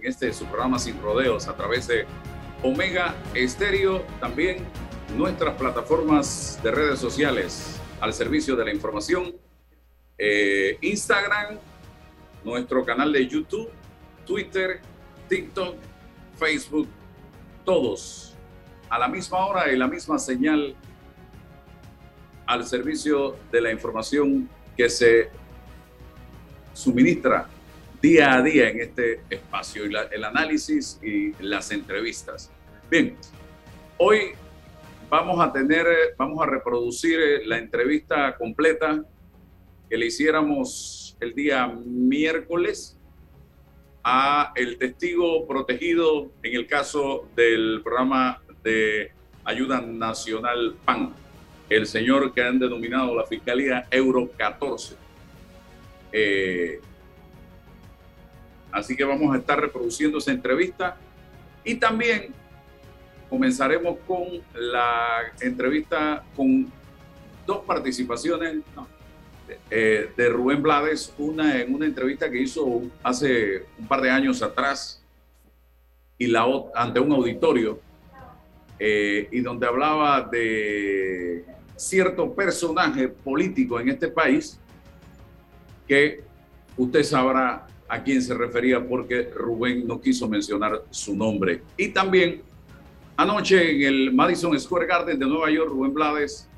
En este su programa Sin Rodeos a través de Omega Estéreo, también nuestras plataformas de redes sociales al servicio de la información, eh, Instagram, nuestro canal de YouTube, Twitter, TikTok, Facebook, todos a la misma hora y la misma señal al servicio de la información que se suministra día a día en este espacio, el análisis y las entrevistas. Bien, hoy vamos a tener, vamos a reproducir la entrevista completa que le hiciéramos el día miércoles a el testigo protegido en el caso del programa de ayuda nacional PAN, el señor que han denominado la Fiscalía Euro 14. Eh, Así que vamos a estar reproduciendo esa entrevista. Y también comenzaremos con la entrevista con dos participaciones eh, de Rubén Blades, una en una entrevista que hizo hace un par de años atrás y la ante un auditorio eh, y donde hablaba de cierto personaje político en este país que usted sabrá a quién se refería porque Rubén no quiso mencionar su nombre. Y también anoche en el Madison Square Garden de Nueva York, Rubén Blades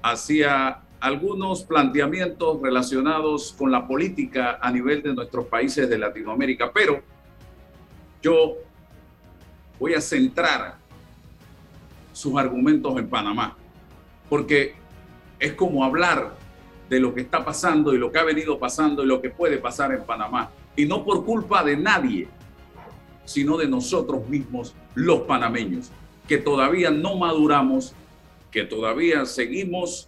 hacía algunos planteamientos relacionados con la política a nivel de nuestros países de Latinoamérica, pero yo voy a centrar sus argumentos en Panamá, porque es como hablar de lo que está pasando y lo que ha venido pasando y lo que puede pasar en Panamá. Y no por culpa de nadie, sino de nosotros mismos, los panameños, que todavía no maduramos, que todavía seguimos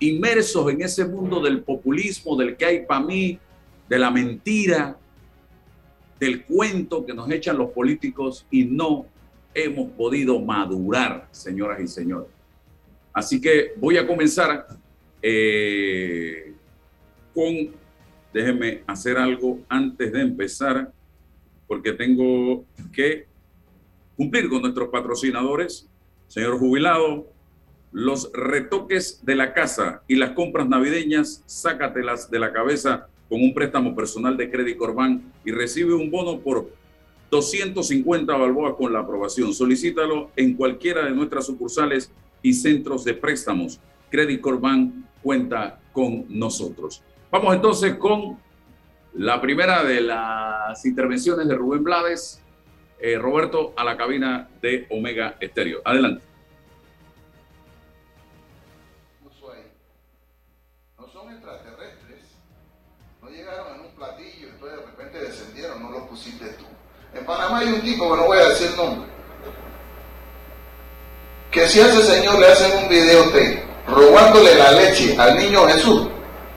inmersos en ese mundo del populismo, del que hay para mí, de la mentira, del cuento que nos echan los políticos y no hemos podido madurar, señoras y señores. Así que voy a comenzar eh, con, déjenme hacer algo antes de empezar, porque tengo que cumplir con nuestros patrocinadores. Señor jubilado, los retoques de la casa y las compras navideñas, sácatelas de la cabeza con un préstamo personal de Crédito Corban y recibe un bono por 250 balboas con la aprobación. Solicítalo en cualquiera de nuestras sucursales y centros de préstamos. Credit Corban cuenta con nosotros. Vamos entonces con la primera de las intervenciones de Rubén Blades. Eh, Roberto, a la cabina de Omega Estéreo. Adelante. No son extraterrestres. No llegaron en un platillo, entonces de repente descendieron, no lo pusiste tú. En Panamá hay un tipo, que no voy a decir nombre, que si a ese señor le hacen un video de robándole la leche al niño Jesús,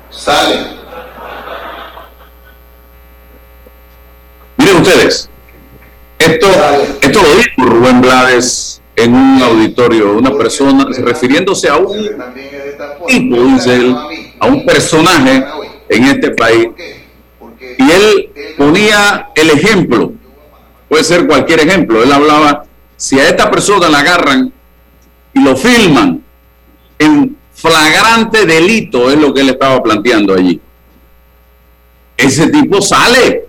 sale. Miren ustedes, esto, esto lo dijo Rubén Blades en un auditorio, una persona refiriéndose a un tipo, dice él, a un personaje en este país. Y él ponía el ejemplo, puede ser cualquier ejemplo, él hablaba, si a esta persona la agarran y lo filman en flagrante delito, es lo que él estaba planteando allí. Ese tipo sale.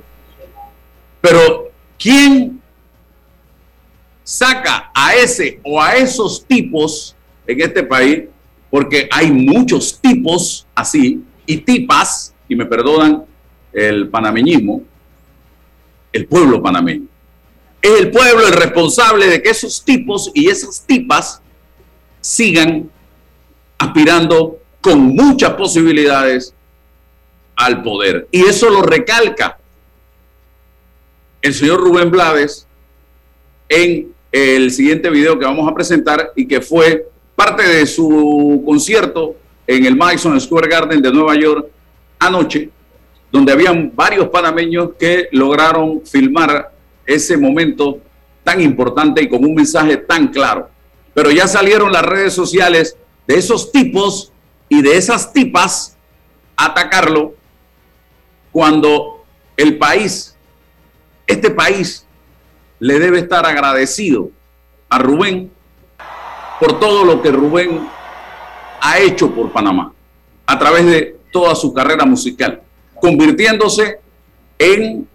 Pero ¿quién saca a ese o a esos tipos en este país? Porque hay muchos tipos así y tipas, y me perdonan el panameñismo, el pueblo panameño. Es el pueblo el responsable de que esos tipos y esas tipas sigan aspirando con muchas posibilidades al poder. Y eso lo recalca el señor Rubén Blades en el siguiente video que vamos a presentar y que fue parte de su concierto en el Madison Square Garden de Nueva York anoche, donde habían varios panameños que lograron filmar ese momento tan importante y con un mensaje tan claro. Pero ya salieron las redes sociales de esos tipos y de esas tipas a atacarlo cuando el país, este país, le debe estar agradecido a Rubén por todo lo que Rubén ha hecho por Panamá a través de toda su carrera musical, convirtiéndose en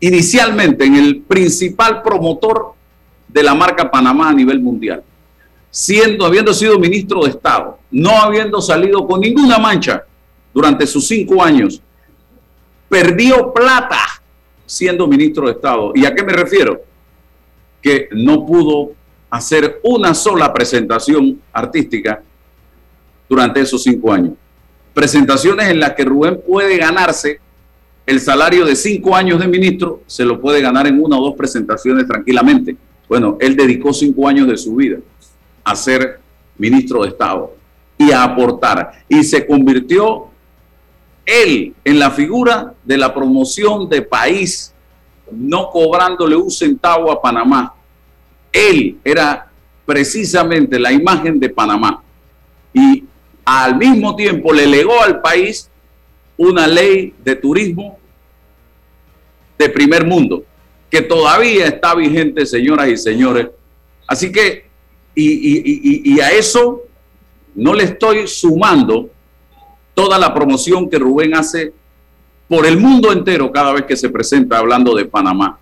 inicialmente en el principal promotor de la marca Panamá a nivel mundial, siendo, habiendo sido ministro de Estado, no habiendo salido con ninguna mancha durante sus cinco años, perdió plata siendo ministro de Estado. ¿Y a qué me refiero? Que no pudo hacer una sola presentación artística durante esos cinco años. Presentaciones en las que Rubén puede ganarse el salario de cinco años de ministro, se lo puede ganar en una o dos presentaciones tranquilamente. Bueno, él dedicó cinco años de su vida a ser ministro de Estado y a aportar. Y se convirtió él en la figura de la promoción de país, no cobrándole un centavo a Panamá. Él era precisamente la imagen de Panamá. Y al mismo tiempo le legó al país una ley de turismo de primer mundo, que todavía está vigente, señoras y señores. Así que, y, a eso no le estoy sumando toda la promoción que Rubén hace por el mundo entero cada vez que se presenta hablando de Panamá.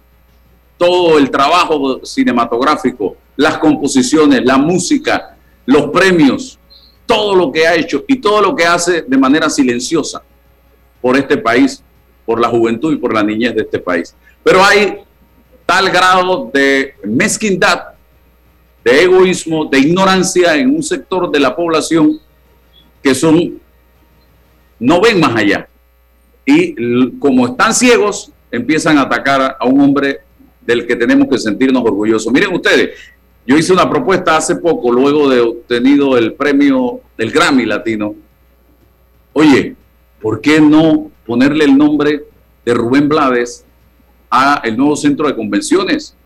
Todo el trabajo cinematográfico, las composiciones, la música, los premios, todo lo que ha hecho y todo lo que hace de manera silenciosa por este país, por la juventud y por la niñez de este país. Pero hay tal grado de mezquindad, de egoísmo, de ignorancia en un sector de la población que son no ven más allá. Y como están ciegos, empiezan a atacar a un hombre del que tenemos que sentirnos orgullosos. Miren ustedes, yo hice una propuesta hace poco, luego de obtenido el premio del Grammy Latino. Oye, ¿por qué no ponerle el nombre de Rubén Blades a el nuevo centro de convenciones?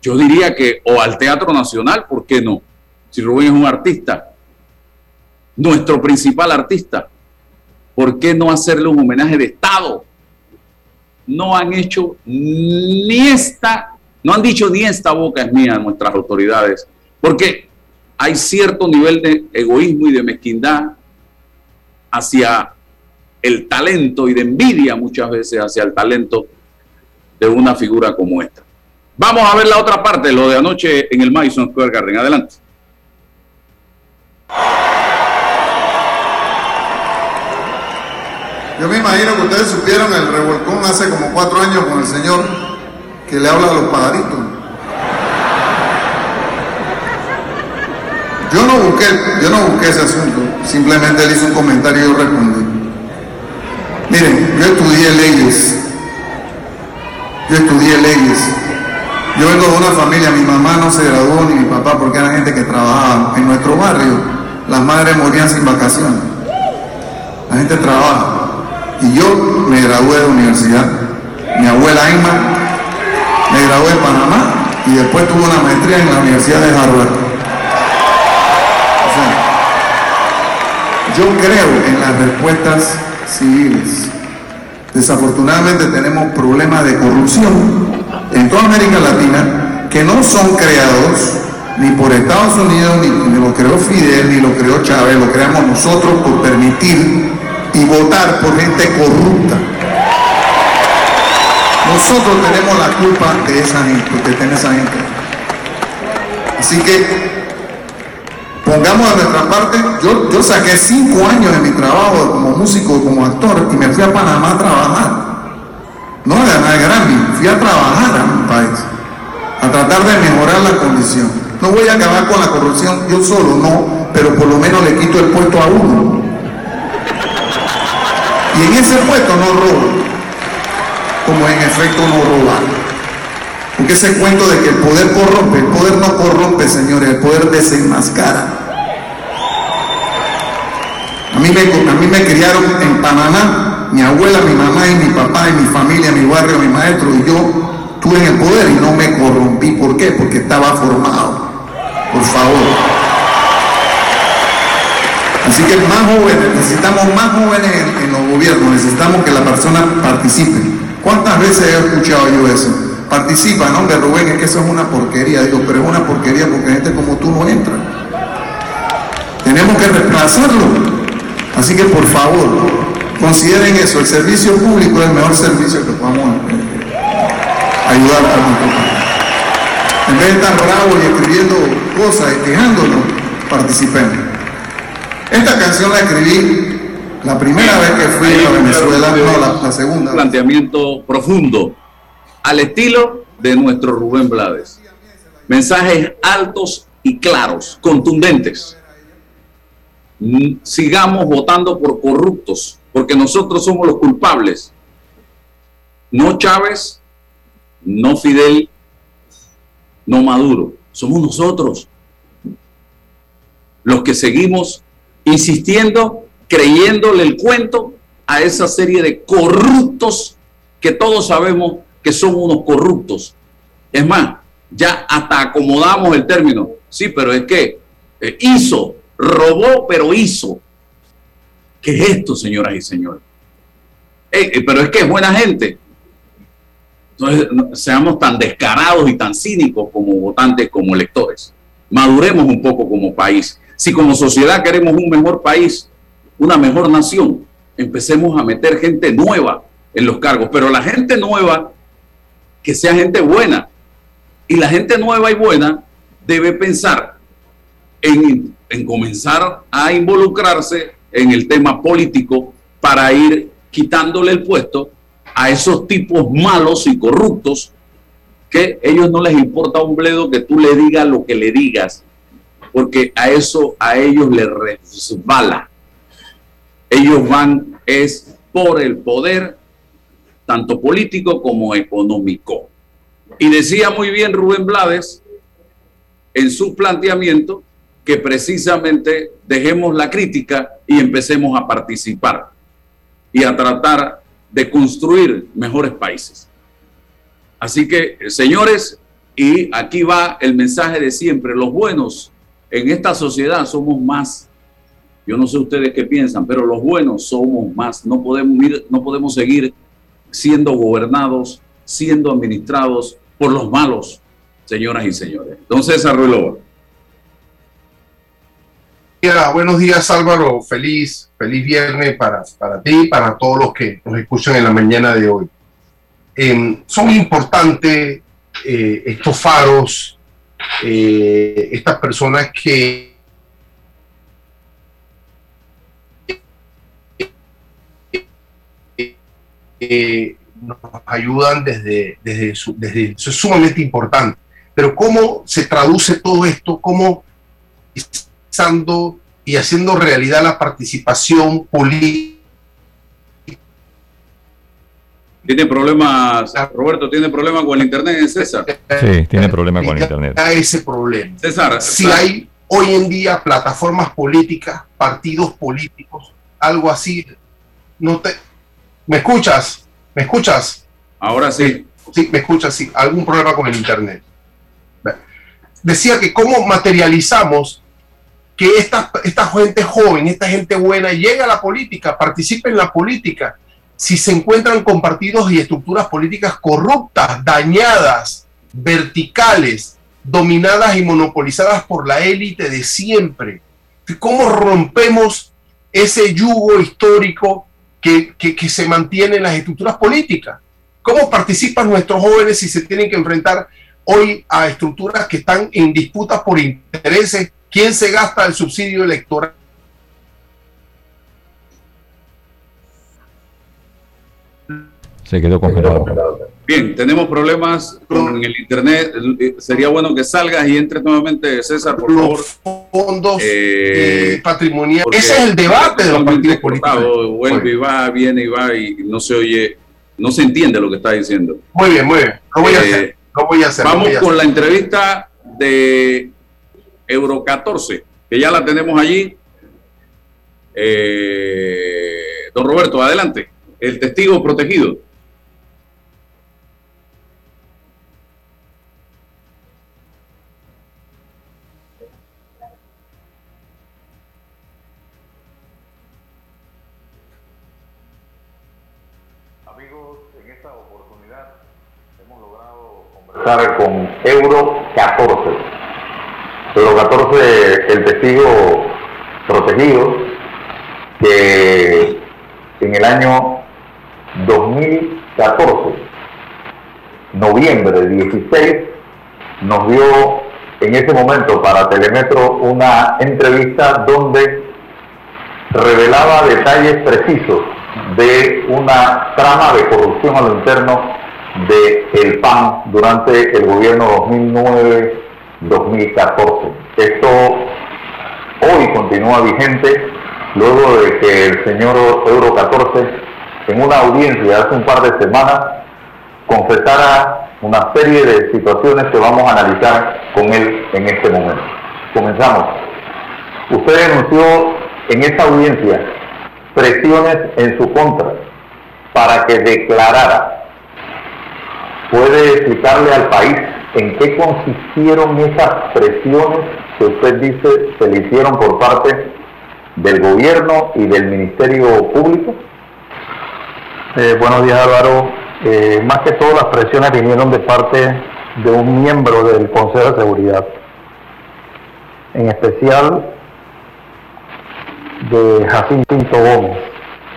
Yo diría que, o al Teatro Nacional, ¿por qué no? Si Rubén es un artista, nuestro principal artista. ¿por qué no hacerle un homenaje de Estado? No han hecho ni esta, no han dicho ni esta boca es mía nuestras autoridades, porque hay cierto nivel de egoísmo y de mezquindad hacia el talento y de envidia muchas veces hacia el talento de una figura como esta. Vamos a ver la otra parte, lo de anoche en el Madison Square Garden. Adelante. Yo me imagino que ustedes supieron el revolcón hace como cuatro años con el señor que le habla a los pajaritos. Yo no busqué, yo no busqué ese asunto, simplemente él hizo un comentario y yo respondí. Miren, yo estudié leyes Yo estudié leyes. Yo vengo de una familia, mi mamá no se graduó ni mi papá porque era gente que trabajaba. En nuestro barrio, las madres morían sin vacaciones. La gente trabaja. Y yo me gradué de universidad. Mi abuela Emma me gradué de Panamá y después tuvo una maestría en la Universidad de Harvard. yo creo en las respuestas civiles. Desafortunadamente tenemos problemas de corrupción en toda América Latina que no son creados ni por Estados Unidos, ni, ni, lo creó Fidel, ni lo creó Chávez, lo creamos nosotros por permitir y votar por gente corrupta. Nosotros tenemos la culpa de esa gente, de esa gente. Así que pongamos de nuestra parte, yo, yo saqué cinco años de mi trabajo como músico, como actor, y me fui a Panamá a trabajar. No a ganar Grammy, fui a trabajar a mi país, a tratar de mejorar la condición. No voy a acabar con la corrupción yo solo, no, pero por lo menos le quito el puesto a uno. Y en ese puesto no robo, como en efecto no robar. Porque ese cuento de que el poder corrompe, el poder no corrompe, señores, el poder desenmascara. A mí, me, criaron en Panamá, mi abuela, mi mamá y mi papá y mi familia, mi barrio, mi maestro y yo estuve en el poder y no me corrompí. ¿Por qué? Porque estaba formado. Por favor. Así que más jóvenes, necesitamos más jóvenes en, los gobiernos, necesitamos que la persona participe. ¿Cuántas veces he escuchado yo eso? Participa, ¿no? De Rubén, es que eso es una porquería. Digo, pero es una porquería porque gente como tú no entra. Tenemos que reemplazarlo. Así que por favor, consideren eso, el servicio público es el mejor servicio que podamos eh, ayudar a nuestro país. En vez de estar bravos y escribiendo cosas y quejándonos, participemos. Esta canción la escribí la primera vez que fui a Venezuela, no, la, la segunda. Un planteamiento profundo, al estilo de nuestro Rubén Blades. Mensajes altos y claros, contundentes sigamos votando por corruptos, porque nosotros somos los culpables. No Chávez, no Fidel, no Maduro, somos nosotros los que seguimos insistiendo, creyéndole el cuento a esa serie de corruptos que todos sabemos que son unos corruptos. Es más, ya hasta acomodamos el término. Sí, pero es que eh, hizo, robó, pero hizo. ¿Qué es esto, señoras y señores? Eh, eh, pero es que es buena gente. Entonces, seamos tan descarados y tan cínicos como votantes, como electores. Maduremos un poco como país. Si como sociedad queremos un mejor país, una mejor nación, empecemos a meter gente nueva en los cargos. Pero la gente nueva, que sea gente buena. Y la gente nueva y buena debe pensar en en comenzar a involucrarse en el tema político para ir quitándole el puesto a esos tipos malos y corruptos que ellos no les importa un bledo que tú le digas lo que le digas, porque a eso a ellos les resbala. Ellos van es por el poder, tanto político como económico. Y decía muy bien Rubén Blades en su planteamiento que precisamente dejemos la crítica y empecemos a participar y a tratar de construir mejores países. Así que, señores, y aquí va el mensaje de siempre, los buenos en esta sociedad somos más. Yo no sé ustedes qué piensan, pero los buenos somos más. No podemos, ir, no podemos seguir siendo gobernados, siendo administrados por los malos, señoras y señores. Entonces, Buenos días Álvaro, feliz, feliz viernes para, para ti y para todos los que nos escuchan en la mañana de hoy. Eh, son importantes eh, estos faros, eh, estas personas que nos ayudan desde, desde eso es sumamente importante. Pero ¿cómo se traduce todo esto? ¿Cómo y haciendo realidad la participación política Tiene problemas, Roberto, tiene problemas con el internet, César. Sí, tiene problemas con el internet. ese problema. César, si hay hoy en día plataformas políticas, partidos políticos, algo así, no te, ¿me escuchas? ¿Me escuchas? Ahora sí. Sí, me escuchas, sí. Algún problema con el internet. Decía que cómo materializamos que esta, esta gente joven, esta gente buena, llega a la política, participe en la política, si se encuentran con partidos y estructuras políticas corruptas, dañadas, verticales, dominadas y monopolizadas por la élite de siempre. ¿Cómo rompemos ese yugo histórico que, se mantiene en las estructuras políticas? ¿Cómo participan nuestros jóvenes si se tienen que enfrentar hoy a estructuras que están en disputas por intereses? ¿Quién se gasta el subsidio electoral? Se quedó congelado. Bien, tenemos problemas con el internet. Sería bueno que salgas y entres nuevamente, César, por los fondos eh, patrimoniales. Ese es el debate de los partidos políticos. Vuelve y va, viene y va y no se oye, no se entiende lo que está diciendo. Muy bien, muy bien. Lo voy a eh, hacer. voy a hacer. Vamos con la entrevista de Euro 14, que ya la tenemos allí. Eh, don Roberto, adelante. El testigo protegido. con Euro 14. Euro 14, el testigo protegido, que en el año 2014, noviembre 16, nos dio en ese momento para Telemetro una entrevista donde revelaba detalles precisos de una trama de corrupción a lo interno de el PAN durante el gobierno 2009-2014. Esto hoy continúa vigente luego de que el señor Euro 14 en una audiencia hace un par de semanas confesara una serie de situaciones que vamos a analizar con él en este momento. Comenzamos. Usted denunció en esta audiencia presiones en su contra para que declarara puede explicarle al país en qué consistieron esas presiones que usted dice se le hicieron por parte del gobierno y del Ministerio Público? Eh, buenos días Álvaro. Eh, más que todo las presiones vinieron de parte de un miembro del Consejo de Seguridad, en especial de Jacinto Gómez,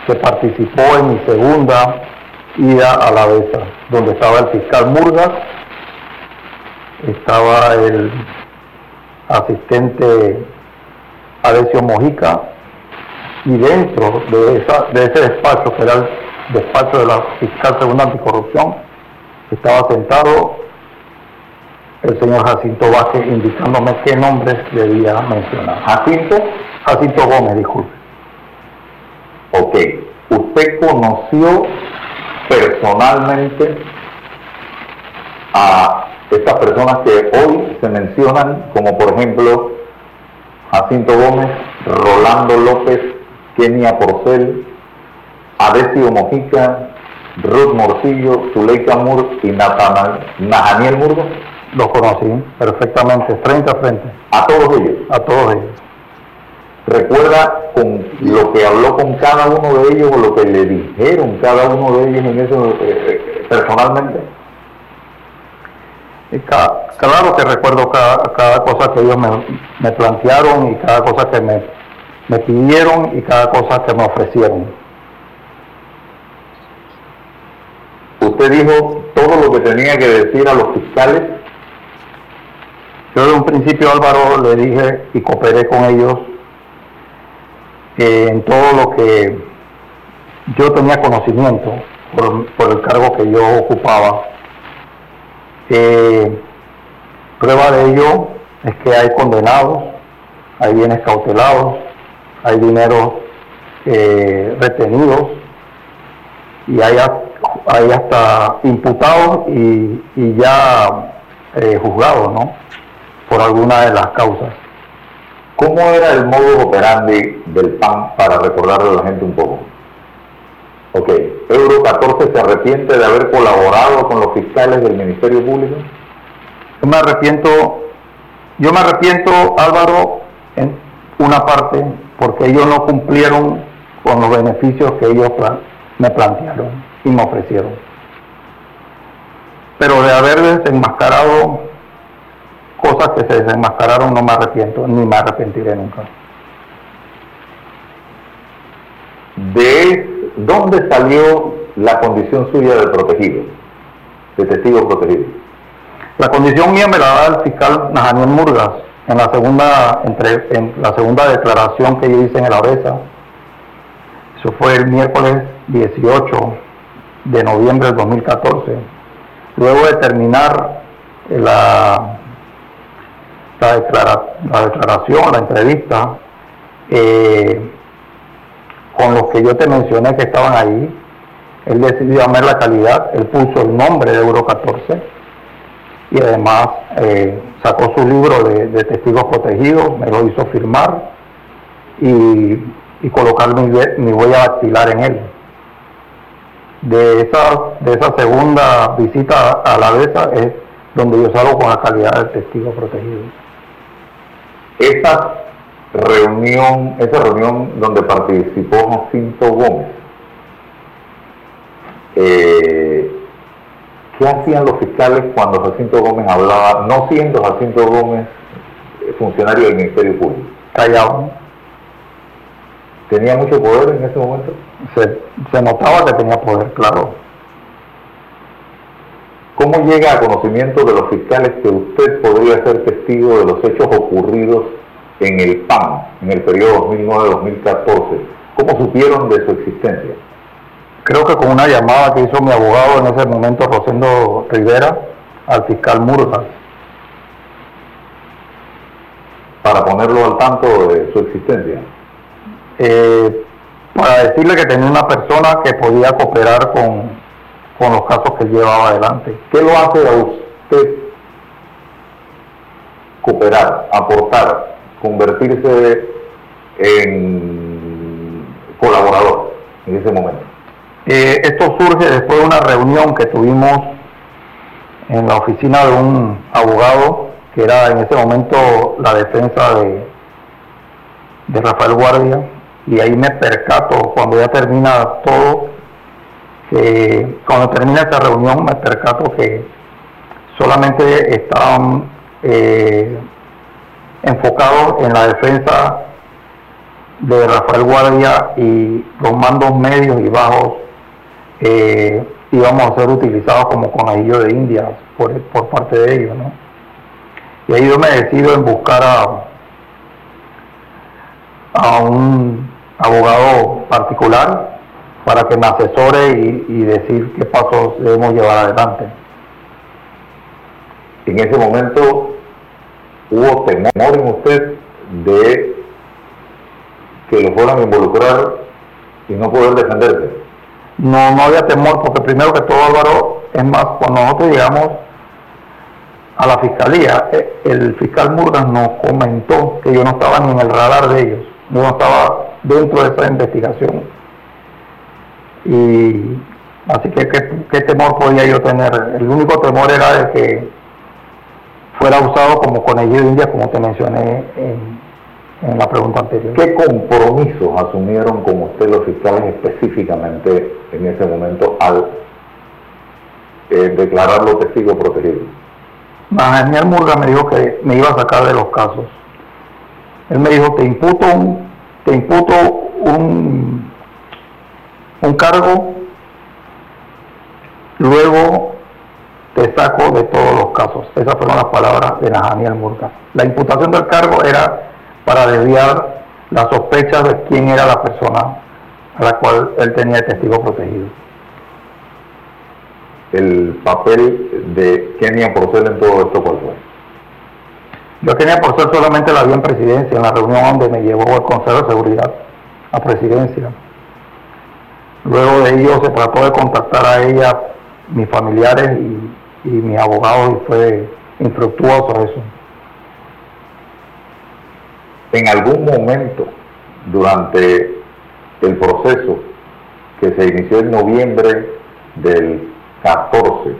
que participó en mi segunda ida a la BESA, donde estaba el fiscal Murgas, estaba el asistente Alessio Mojica, y dentro de, esa, de ese despacho, que era el despacho de la fiscal segunda anticorrupción, estaba sentado el señor Jacinto Vázquez indicándome qué nombres debía mencionar. Jacinto, Jacinto Gómez, disculpe. Ok, usted conoció personalmente a estas personas que hoy se mencionan, como por ejemplo Jacinto Gómez, Rolando López, Kenia Porcel, Adesio Mojica, Ruth Morcillo, Zuleika Mur y Nathaniel Murgo? Los conocí perfectamente, frente a frente. ¿A todos ellos? A todos ellos recuerda con lo que habló con cada uno de ellos o lo que le dijeron cada uno de ellos en eso eh, eh, personalmente. Claro que recuerdo cada, cosa que ellos me, plantearon y cada cosa que me, me pidieron y cada cosa que me ofrecieron. Usted dijo todo lo que tenía que decir a los fiscales. Yo de un principio Álvaro le dije y cooperé con ellos en todo lo que yo tenía conocimiento por, el cargo que yo ocupaba. Eh, prueba de ello es que hay condenados, hay bienes cautelados, hay dinero eh, retenidos y hay hay hasta imputados y, ya eh, juzgados, ¿no? Por alguna de las causas. ¿Cómo era el modo operandi del PAN para recordarle a la gente un poco? Ok, Euro 14 se arrepiente de haber colaborado con los fiscales del Ministerio Público. Yo me arrepiento, yo me arrepiento, Álvaro, en una parte, porque ellos no cumplieron con los beneficios que ellos me plantearon y me ofrecieron. Pero de haber desenmascarado cosas que se desenmascararon no me arrepiento, ni me arrepentiré nunca. ¿De dónde salió la condición suya de protegido, de testigo protegido? La condición mía me la da el fiscal Najaniel Murgas en la segunda entre, en la segunda declaración que yo hice en el ABESA. Eso fue el miércoles 18 de noviembre del 2014. Luego de terminar la, la, declaración, la entrevista, eh, con los que yo te mencioné que estaban ahí, él decidió llamar la calidad, él puso el nombre de Euro 14 y además eh, sacó su libro de, testigos protegidos, me lo hizo firmar y, colocar mi, mi huella dactilar en él de esa, de esa segunda visita a la BESA es donde yo salgo con la calidad de testigo protegido. Esa reunión, esa reunión donde participó Jacinto Gómez, eh, ¿qué hacían los fiscales cuando Jacinto Gómez hablaba, no siendo Jacinto Gómez funcionario del Ministerio Público? Callado ¿Tenía mucho poder en ese momento? Se, notaba que tenía poder, claro. ¿Cómo llega a conocimiento de los fiscales que usted podría ser testigo de los hechos ocurridos en el PAN en el periodo 2009-2014? ¿Cómo supieron de su existencia? Creo que con una llamada que hizo mi abogado en ese momento, Rosendo Rivera, al fiscal Murgas. Para ponerlo al tanto de su existencia. Eh, para decirle que tenía una persona que podía cooperar con, los casos que él llevaba adelante. ¿Qué lo hace a usted cooperar, aportar, convertirse en colaborador en ese momento? Eh, esto surge después de una reunión que tuvimos en la oficina de un abogado que era en ese momento la defensa de, de Rafael Guardia y ahí me percato, cuando ya termina todo, que cuando termina esa reunión me percato que solamente estaban eh, enfocados en la defensa de Rafael Guardia y los mandos medios y bajos eh, íbamos a ser utilizados como conejillo de India por, por parte de ellos. ¿no? Y ahí yo me decido en buscar a, a un abogado particular para que me asesore y, decir qué pasos debemos llevar adelante. En ese momento hubo temor en usted de que lo fueran a involucrar y no poder defenderse. No, no había temor porque primero que todo Álvaro, es más, cuando nosotros llegamos a la fiscalía, eh, el fiscal Murgas nos comentó que yo no estaba ni en el radar de ellos, yo no estaba dentro de esa investigación. Y así que ¿qué, temor podía yo tener. El único temor era de que fuera usado como conejillo de India, como te mencioné en, la pregunta anterior. ¿Qué compromisos asumieron como usted los fiscales específicamente en ese momento al eh, declararlo testigo protegido? Daniel Murga me dijo que me iba a sacar de los casos. Él me dijo, te imputo un te imputo un, un cargo, luego te saco de todos los casos. Esas fueron las palabras de Najaniel Murga. La imputación del cargo era para desviar las sospechas de quién era la persona a la cual él tenía el testigo protegido. El papel de Kenia Porcel en todo esto, ¿cuál fue? Yo tenía por ser solamente la vía en presidencia, en la reunión donde me llevó el Consejo de Seguridad a presidencia. Luego de ello se trató de contactar a ella, mis familiares y, y mis abogados y fue infructuoso eso. En algún momento durante el proceso que se inició en noviembre del 14,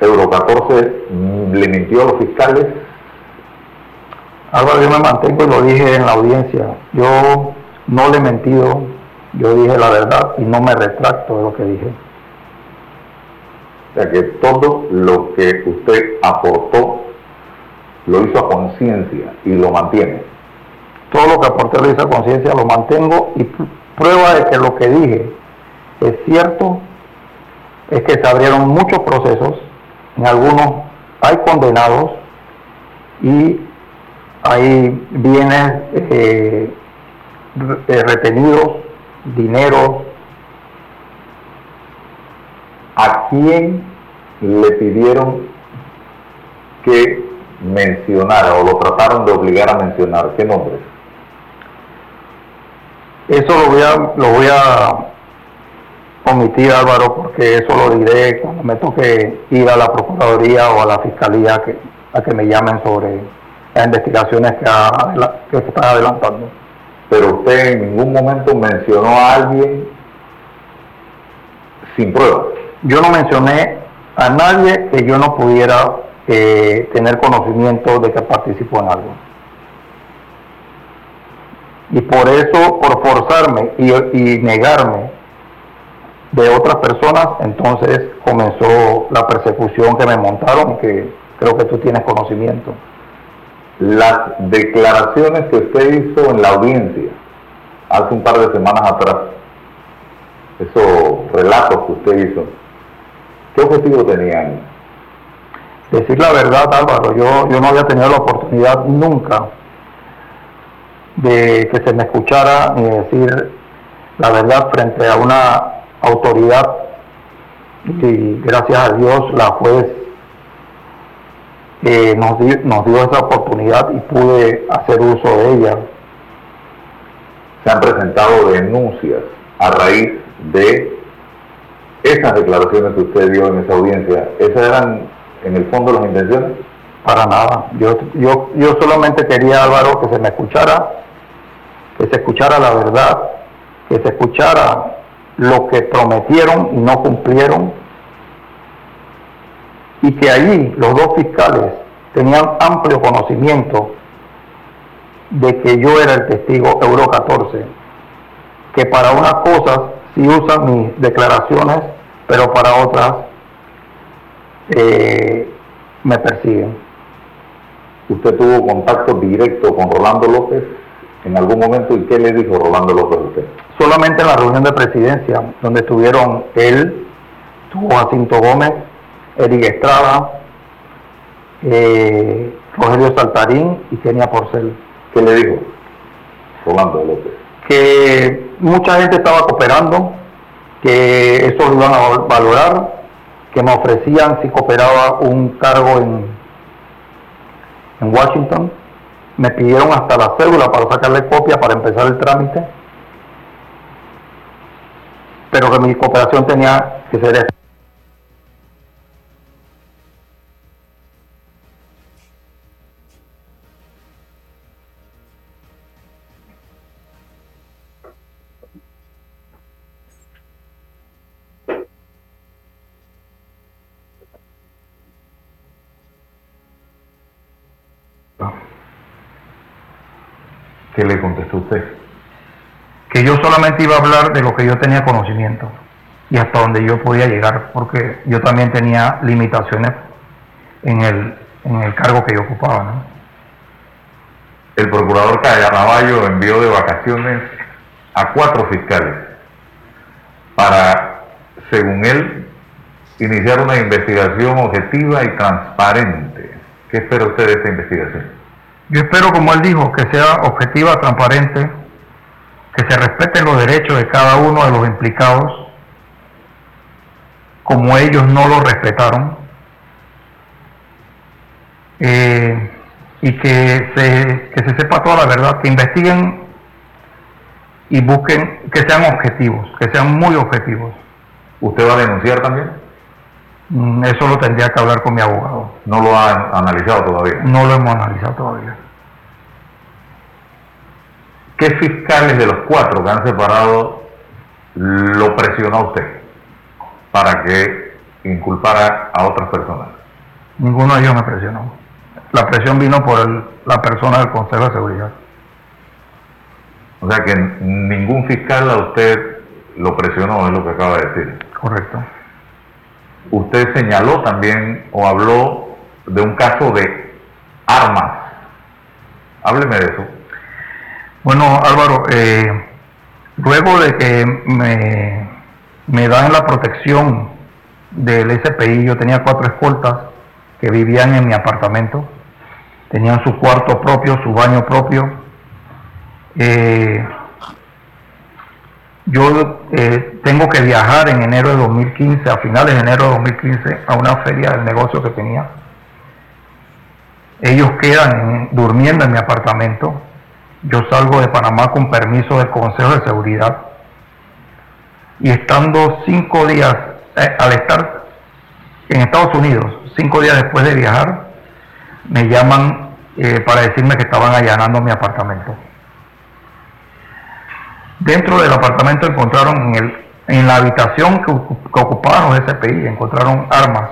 Euro 14 le mintió a los fiscales. Álvaro, yo me mantengo y lo dije en la audiencia. Yo no le he mentido, yo dije la verdad y no me retracto de lo que dije. O sea que todo lo que usted aportó lo hizo a conciencia y lo mantiene. Todo lo que aporté lo hice a conciencia lo mantengo y prueba de que lo que dije es cierto es que se abrieron muchos procesos, en algunos hay condenados y hay bienes eh, eh, retenidos, dinero. ¿A quién le pidieron que mencionara o lo trataron de obligar a mencionar? ¿Qué nombres? Eso lo voy a, lo voy a omitir Álvaro porque eso lo diré cuando me toque ir a la Procuraduría o a la Fiscalía que, a que me llamen sobre las investigaciones que, que se están adelantando. Pero usted en ningún momento mencionó a alguien sin pruebas. Yo no mencioné a nadie que yo no pudiera eh, tener conocimiento de que participó en algo. Y por eso, por forzarme y, negarme de otras personas, entonces comenzó la persecución que me montaron que creo que tú tienes conocimiento. Las declaraciones que usted hizo en la audiencia hace un par de semanas atrás, esos relatos que usted hizo, ¿qué objetivo tenían? Decir la verdad, Álvaro, yo, yo no había tenido la oportunidad nunca de que se me escuchara ni decir la verdad frente a una autoridad y gracias a Dios la juez eh, nos, nos dio esa oportunidad y pude hacer uso de ella. Se han presentado denuncias a raíz de esas declaraciones que usted dio en esa audiencia. ¿Esas eran en el fondo las intenciones? Para nada. Yo, yo, yo solamente quería, Álvaro, que se me escuchara, que se escuchara la verdad, que se escuchara lo que prometieron y no cumplieron, y que allí los dos fiscales tenían amplio conocimiento de que yo era el testigo Euro 14, que para unas cosas sí usan mis declaraciones, pero para otras eh, me persiguen. ¿Usted tuvo contacto directo con Rolando López en algún momento y qué le dijo Rolando López a usted? Solamente en la reunión de presidencia, donde estuvieron él, tuvo Jacinto Gómez, Eric Estrada, eh, Rogelio Saltarín y Kenia Porcel. ¿Qué le dijo Rolando López? Que mucha gente estaba cooperando, que eso lo iban a valorar, que me ofrecían si cooperaba un cargo en, en Washington. Me pidieron hasta la cédula para sacarle copia para empezar el trámite, pero que mi cooperación tenía que ser ¿Qué le contestó usted? Que yo solamente iba a hablar de lo que yo tenía conocimiento y hasta donde yo podía llegar, porque yo también tenía limitaciones en el, en el cargo que yo ocupaba. El procurador Carnavallo envió de vacaciones a cuatro fiscales para, según él, iniciar una investigación objetiva y transparente. ¿Qué espera usted de esta investigación? Yo espero, como él dijo, que sea objetiva, transparente, que se respeten los derechos de cada uno de los implicados, como ellos no lo respetaron, eh, y que se, que se sepa toda la verdad, que investiguen y busquen que sean objetivos, que sean muy objetivos. ¿Usted va a denunciar también? Mm, Eso lo tendría que hablar con mi abogado. ¿No lo ha analizado todavía? No lo hemos analizado todavía. ¿Qué fiscales de los cuatro que han separado lo presionó a usted para que inculpara a otras personas? Ninguno de ellos me presionó. La presión vino por el- la persona del Consejo de Seguridad. O sea que ningún fiscal a usted lo presionó, es lo que acaba de decir. Correcto. Usted señaló también o habló de un caso de armas. Hábleme de eso. Bueno, Álvaro, eh, luego de que me, me dan la protección del SPI, yo tenía cuatro escoltas que vivían en mi apartamento, tenían su cuarto propio, su baño propio. Eh, yo eh, tengo que viajar en enero de 2015, a finales de enero de 2015, a una feria del negocio que tenía. Ellos quedan en- durmiendo en mi apartamento. Yo salgo de Panamá con permiso del Consejo de Seguridad. Y estando cinco días, eh, al estar en Estados Unidos, cinco días después de viajar, me llaman eh, para decirme que estaban allanando mi apartamento. Dentro del apartamento encontraron en, el, en la habitación que, ocu- que ocupaban los SPI, encontraron armas,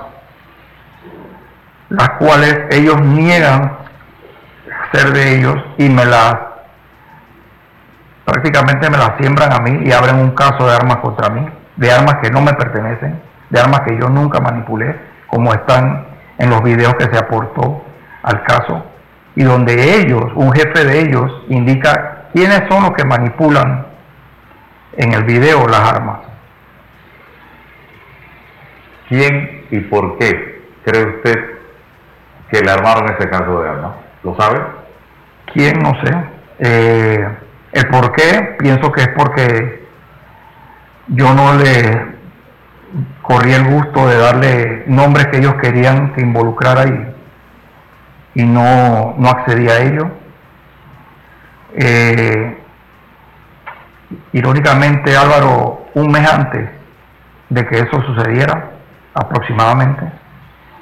las cuales ellos niegan ser de ellos y me las prácticamente me las siembran a mí y abren un caso de armas contra mí, de armas que no me pertenecen, de armas que yo nunca manipulé, como están en los videos que se aportó al caso, y donde ellos, un jefe de ellos, indica quiénes son los que manipulan en el video las armas. ¿Quién y por qué cree usted que le armaron ese caso de armas? ¿Lo sabe? ¿Quién? No sé. Eh, el por qué, pienso que es porque yo no le corrí el gusto de darle nombres que ellos querían que involucrara y, y no, no accedí a ello. Eh, irónicamente, Álvaro, un mes antes de que eso sucediera, aproximadamente,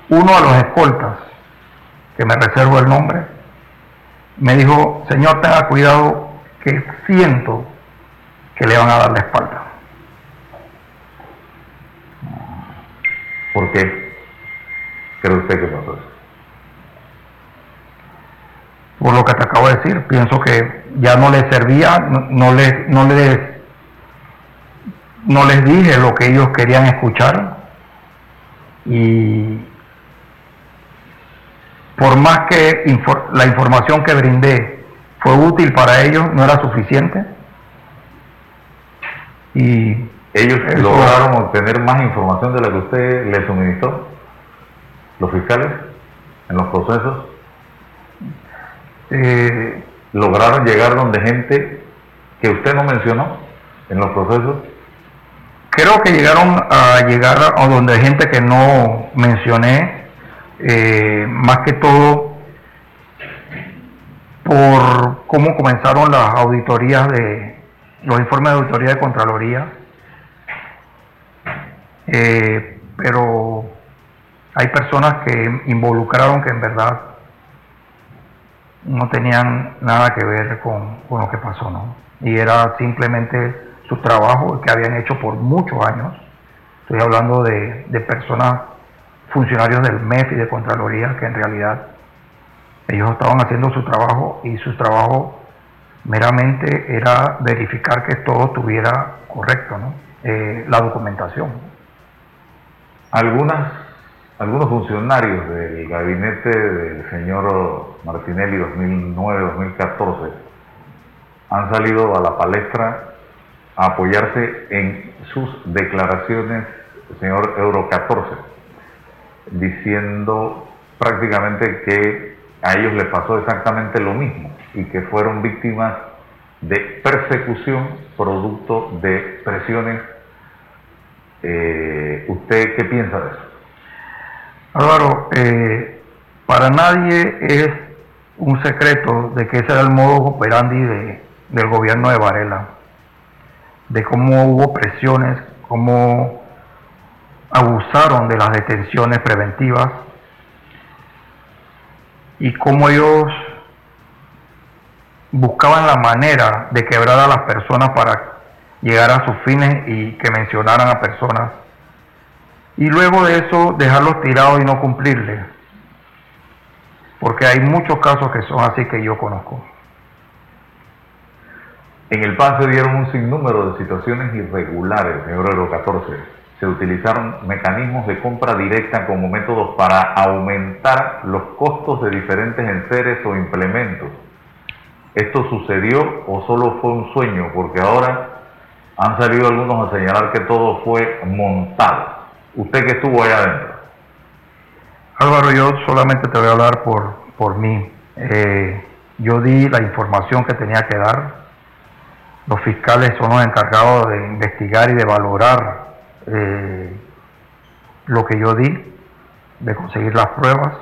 uno de los escoltas, que me reservo el nombre, me dijo, señor, tenga cuidado que siento que le van a dar la espalda. ¿Por qué cree usted que pasó eso? Por lo que te acabo de decir, pienso que ya no les servía, no, no les, no les, no les dije lo que ellos querían escuchar y por más que infor- la información que brindé fue útil para ellos, no era suficiente. Y ¿Ellos Eso- lograron obtener más información de la que usted les suministró? ¿Los fiscales? ¿En los procesos? Eh, ¿Lograron llegar donde gente que usted no mencionó en los procesos? creo que llegaron a llegar a donde gente que no mencioné, eh, más que todo por cómo comenzaron las auditorías de los informes de auditoría de Contraloría. Eh, pero hay personas que involucraron que en verdad no tenían nada que ver con, con lo que pasó, ¿no? Y era simplemente su trabajo que habían hecho por muchos años. Estoy hablando de, de personas, funcionarios del MEF y de Contraloría, que en realidad ellos estaban haciendo su trabajo y su trabajo meramente era verificar que todo estuviera correcto, ¿no? Eh, la documentación. Algunas, algunos funcionarios del gabinete del señor Martinelli 2009-2014 han salido a la palestra a apoyarse en sus declaraciones, señor Euro 14, diciendo prácticamente que a ellos les pasó exactamente lo mismo y que fueron víctimas de persecución producto de presiones eh, ¿Usted qué piensa de eso? Álvaro, eh, para nadie es un secreto de que ese era el modo operandi de, del gobierno de Varela. de cómo hubo presiones, cómo abusaron de las detenciones preventivas y cómo ellos buscaban la manera de quebrar a las personas para llegar a sus fines y que mencionaran a personas. Y luego de eso dejarlos tirados y no cumplirles. Porque hay muchos casos que son así que yo conozco. En el PAN se dieron un sinnúmero de situaciones irregulares, señor Euro 14. Se utilizaron mecanismos de compra directa como métodos para aumentar los costos de diferentes enseres o implementos. ¿Esto sucedió o solo fue un sueño? Porque ahora han salido algunos a señalar que todo fue montado. Usted que estuvo allá adentro. Álvaro, yo solamente te voy a hablar por, por mí. Eh, yo di la información que tenía que dar. Los fiscales son los encargados de investigar y de valorar eh, lo que yo di, de conseguir las pruebas.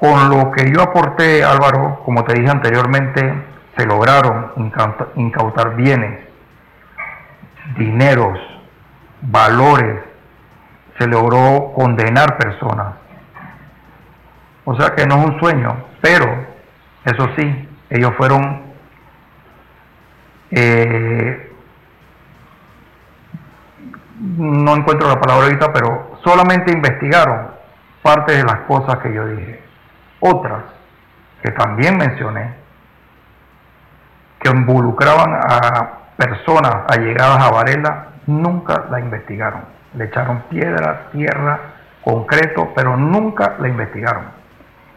Con lo que yo aporté, Álvaro, como te dije anteriormente, se lograron incautar bienes, dineros, valores, se logró condenar personas. O sea que no es un sueño, pero eso sí, ellos fueron eh, no encuentro la palabra ahorita, pero solamente investigaron parte de las cosas que yo dije. Otras que también mencioné, que involucraban a personas allegadas a Varela, nunca la investigaron. Le echaron piedra, tierra, concreto, pero nunca la investigaron.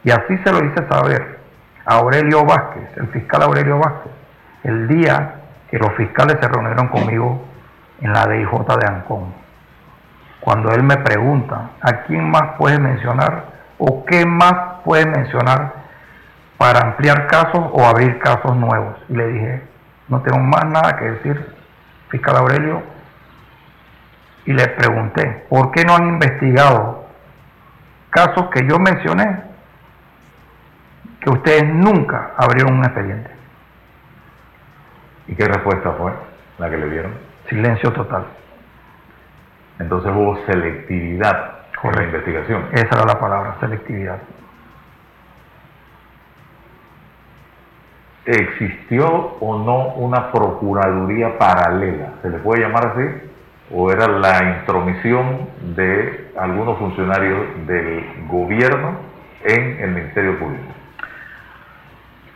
Y así se lo hice saber a Aurelio Vázquez, el fiscal Aurelio Vázquez, el día que los fiscales se reunieron conmigo en la DIJ de Ancón. Cuando él me pregunta, ¿a quién más puede mencionar o qué más puede mencionar para ampliar casos o abrir casos nuevos. Y le dije, no tengo más nada que decir, fiscal Aurelio. Y le pregunté, ¿por qué no han investigado casos que yo mencioné que ustedes nunca abrieron un expediente? ¿Y qué respuesta fue la que le dieron? Silencio total. Entonces hubo selectividad con la investigación. Esa era la palabra, selectividad. ¿Existió o no una procuraduría paralela? ¿Se le puede llamar así? ¿O era la intromisión de algunos funcionarios del gobierno en el Ministerio Público?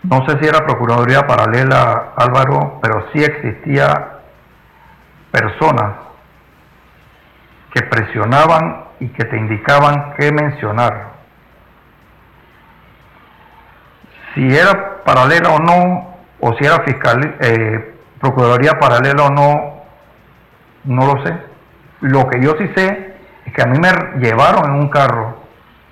No sé si era procuraduría paralela, Álvaro, pero sí existía personas que presionaban y que te indicaban qué mencionar. Si era paralela o no, o si era fiscal, eh, procuraduría paralela o no, no lo sé. Lo que yo sí sé es que a mí me llevaron en un carro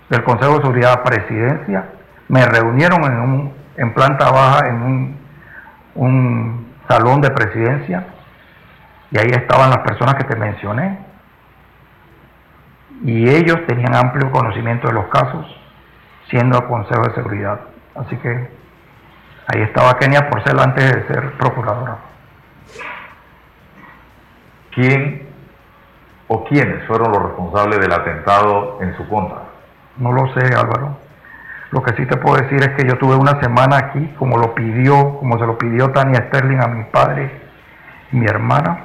del Consejo de Seguridad a Presidencia, me reunieron en, un, en planta baja en un, un salón de presidencia y ahí estaban las personas que te mencioné y ellos tenían amplio conocimiento de los casos siendo el Consejo de Seguridad. Así que Ahí estaba Kenia Porcel antes de ser procuradora. ¿Quién o quiénes fueron los responsables del atentado en su contra? No lo sé, Álvaro. Lo que sí te puedo decir es que yo tuve una semana aquí, como lo pidió, como se lo pidió Tania Sterling a mi padre y mi hermana.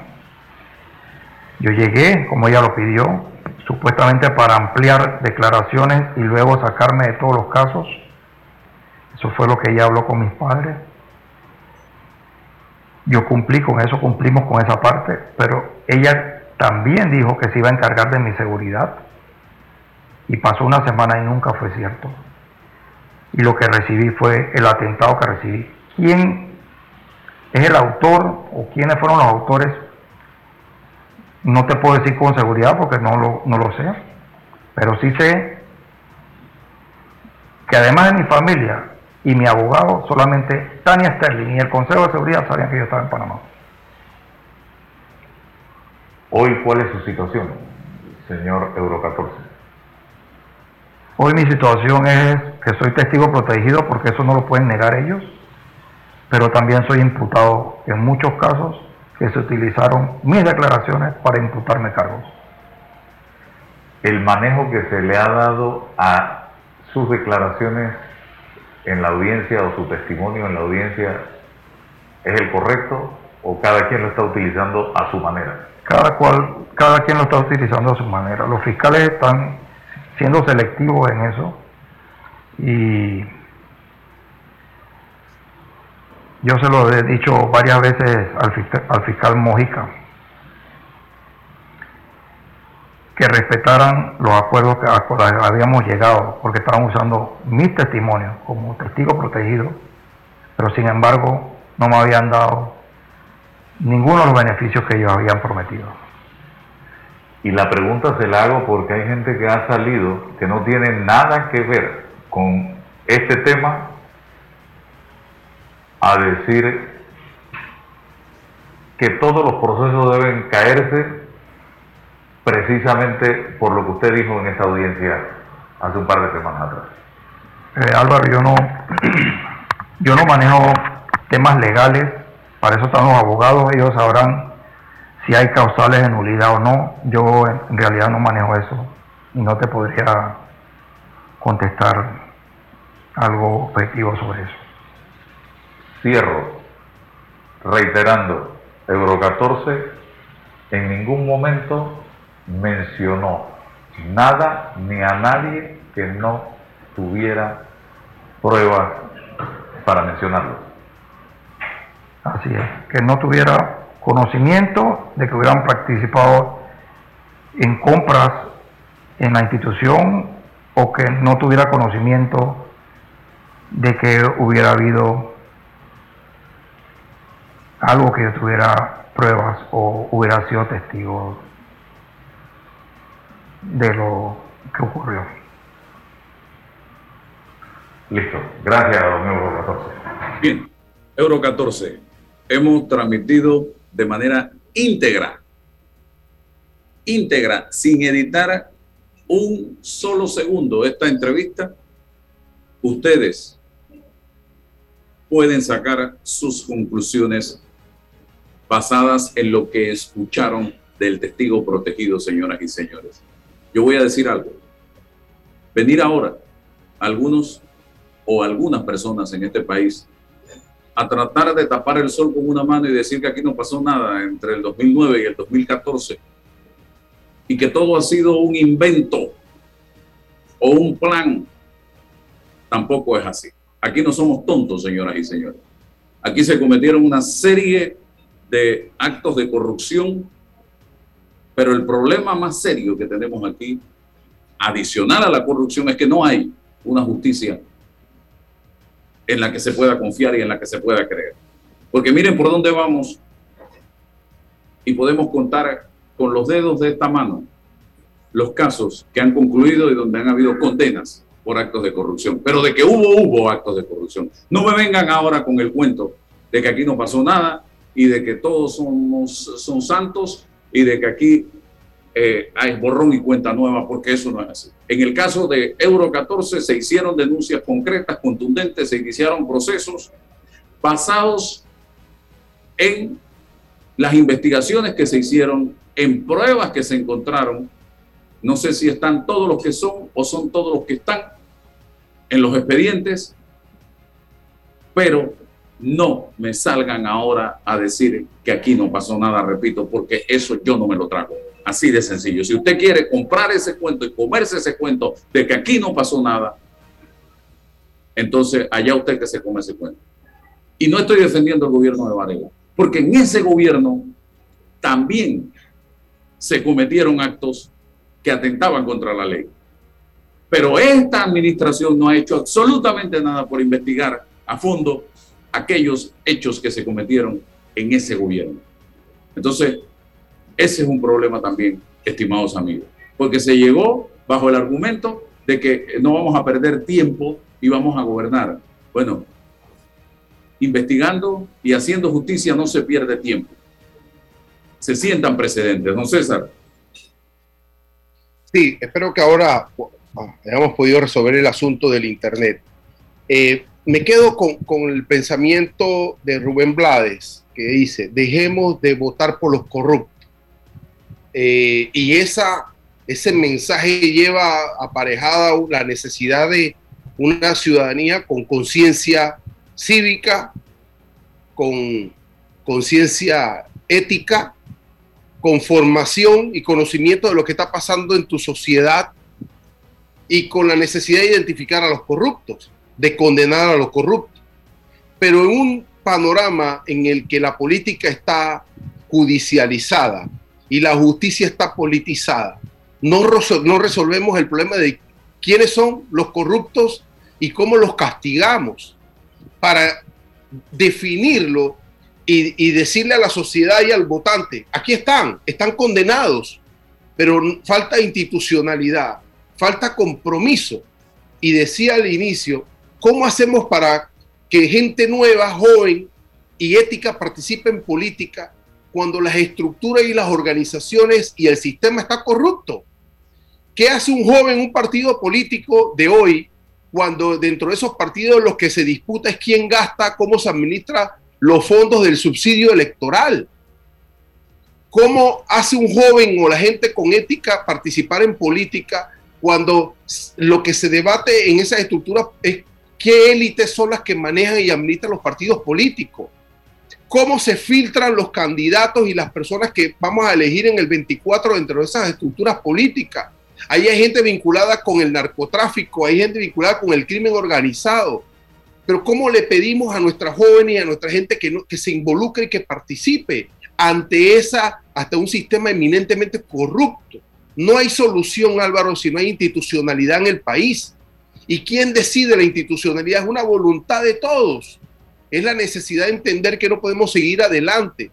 Yo llegué, como ella lo pidió, supuestamente para ampliar declaraciones y luego sacarme de todos los casos. Eso fue lo que ella habló con mis padres. Yo cumplí con eso, cumplimos con esa parte, pero ella también dijo que se iba a encargar de mi seguridad. Y pasó una semana y nunca fue cierto. Y lo que recibí fue el atentado que recibí. ¿Quién es el autor o quiénes fueron los autores? No te puedo decir con seguridad porque no lo, no lo sé. Pero sí sé que además de mi familia, y mi abogado, solamente Tania Sterling y el Consejo de Seguridad sabían que yo estaba en Panamá. Hoy, ¿cuál es su situación, señor Euro 14? Hoy mi situación es que soy testigo protegido porque eso no lo pueden negar ellos. pero también soy imputado en muchos casos que se utilizaron mis declaraciones para imputarme cargos. El manejo que se le ha dado a sus declaraciones en la audiencia o su testimonio en la audiencia es el correcto o cada quien lo está utilizando a su manera? Cada cual, cada quien lo está utilizando a su manera. Los fiscales están siendo selectivos en eso y yo se lo he dicho varias veces al fiscal, al fiscal Mojica que respetaran los acuerdos que habíamos llegado, porque estaban usando mis testimonios como testigo protegido, pero sin embargo no me habían dado ninguno de los beneficios que ellos habían prometido. Y la pregunta se la hago porque hay gente que ha salido que no tiene nada que ver con este tema a decir que todos los procesos deben caerse precisamente por lo que usted dijo en esta audiencia hace un par de semanas atrás. Eh, Álvaro, yo no, yo no manejo temas legales, para eso están los abogados, ellos sabrán si hay causales de nulidad o no. Yo en realidad no manejo eso y no te podría contestar algo objetivo sobre eso. Cierro reiterando, Euro 14 en ningún momento mencionó nada ni a nadie que no tuviera pruebas para mencionarlo. Así es, que no tuviera conocimiento de que hubieran participado en compras en la institución o que no tuviera conocimiento de que hubiera habido algo que tuviera pruebas o hubiera sido testigo de lo que ocurrió. Listo. Gracias, don Euro 14. Bien, Euro 14. Hemos transmitido de manera íntegra, íntegra, sin editar un solo segundo esta entrevista. Ustedes pueden sacar sus conclusiones basadas en lo que escucharon del testigo protegido, señoras y señores. Yo voy a decir algo. Venir ahora algunos o algunas personas en este país a tratar de tapar el sol con una mano y decir que aquí no pasó nada entre el 2009 y el 2014 y que todo ha sido un invento o un plan, tampoco es así. Aquí no somos tontos, señoras y señores. Aquí se cometieron una serie de actos de corrupción pero el problema más serio que tenemos aquí, adicional a la corrupción, es que no hay una justicia en la que se pueda confiar y en la que se pueda creer. Porque miren por dónde vamos y podemos contar con los dedos de esta mano los casos que han concluido y donde han habido condenas por actos de corrupción. Pero de que hubo, hubo actos de corrupción. No me vengan ahora con el cuento de que aquí no pasó nada y de que todos somos, son santos y de que aquí eh, hay borrón y cuenta nueva, porque eso no es así. En el caso de Euro 14 se hicieron denuncias concretas, contundentes, se iniciaron procesos basados en las investigaciones que se hicieron, en pruebas que se encontraron. No sé si están todos los que son o son todos los que están en los expedientes, pero no me salgan ahora a decir que aquí no pasó nada, repito, porque eso yo no me lo trago. Así de sencillo. Si usted quiere comprar ese cuento y comerse ese cuento de que aquí no pasó nada, entonces allá usted que se come ese cuento. Y no estoy defendiendo el gobierno de Varela, porque en ese gobierno también se cometieron actos que atentaban contra la ley. Pero esta administración no ha hecho absolutamente nada por investigar a fondo aquellos hechos que se cometieron en ese gobierno. Entonces, ese es un problema también, estimados amigos, porque se llegó bajo el argumento de que no vamos a perder tiempo y vamos a gobernar. Bueno, investigando y haciendo justicia no se pierde tiempo. Se sientan precedentes, ¿no, César? Sí, espero que ahora hayamos podido resolver el asunto del Internet. Eh, me quedo con, el pensamiento de Rubén Blades, que dice, dejemos de votar por los corruptos. Eh, y ese mensaje lleva aparejada la necesidad de una ciudadanía con conciencia cívica, con conciencia ética, con formación y conocimiento de lo que está pasando en tu sociedad y con la necesidad de identificar a los corruptos, de condenar a los corruptos. Pero en un panorama en el que la política está judicializada y la justicia está politizada, no, resolvemos el problema de quiénes son los corruptos y cómo los castigamos para definirlo y, decirle a la sociedad y al votante, aquí están, están condenados, pero falta institucionalidad, falta compromiso. Y decía al inicio, ¿cómo hacemos para que gente nueva, joven y ética participe en política cuando las estructuras y las organizaciones y el sistema está corrupto? ¿Qué hace un joven, un partido político de hoy, cuando dentro de esos partidos los que se disputa es quién gasta, cómo se administra los fondos del subsidio electoral. ¿Cómo hace un joven o la gente con ética participar en política cuando lo que se debate en esa estructura es qué élites son las que manejan y administran los partidos políticos? ¿Cómo se filtran los candidatos y las personas que vamos a elegir en el 24 dentro de esas estructuras políticas? Ahí hay gente vinculada con el narcotráfico, hay gente vinculada con el crimen organizado, pero ¿cómo le pedimos a nuestras jóvenes y a nuestra gente que, se involucre y que participe ante esa, hasta un sistema eminentemente corrupto? No hay solución, Álvaro, si no hay institucionalidad en el país. ¿Y quién decide la institucionalidad? Es una voluntad de todos. Es la necesidad de entender que no podemos seguir adelante.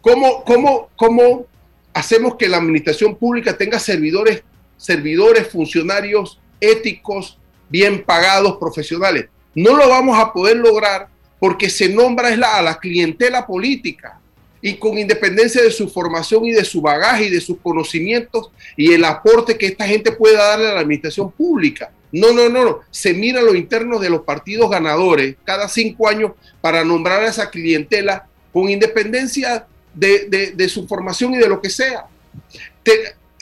¿Cómo, cómo, cómo hacemos que la administración pública tenga servidores, servidores, funcionarios éticos, bien pagados, profesionales? No lo vamos a poder lograr porque se nombra a la clientela política y con independencia de su formación y de su bagaje y de sus conocimientos y el aporte que esta gente pueda darle a la administración pública. No, no, no, no. Se mira lo interno de los partidos ganadores cada cinco años para nombrar a esa clientela con independencia de, su formación y de lo que sea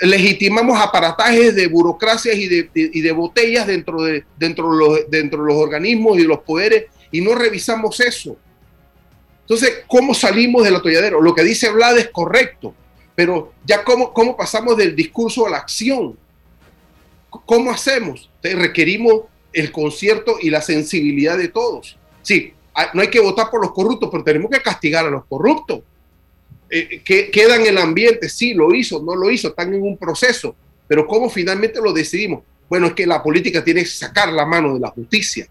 legitimamos aparatajes de burocracias y de, botellas dentro de, los, dentro de los organismos y los poderes y no revisamos eso. Entonces, ¿cómo salimos del atolladero? Lo que dice Vlad es correcto, pero ya cómo pasamos del discurso a la acción. ¿Cómo hacemos? Requerimos el concierto y la sensibilidad de todos. Sí, no hay que votar por los corruptos, pero tenemos que castigar a los corruptos. Eh, que queda en el ambiente, sí, lo hizo, no lo hizo, están en un proceso, pero ¿cómo finalmente lo decidimos? Bueno, es que la política tiene que sacar la mano de la justicia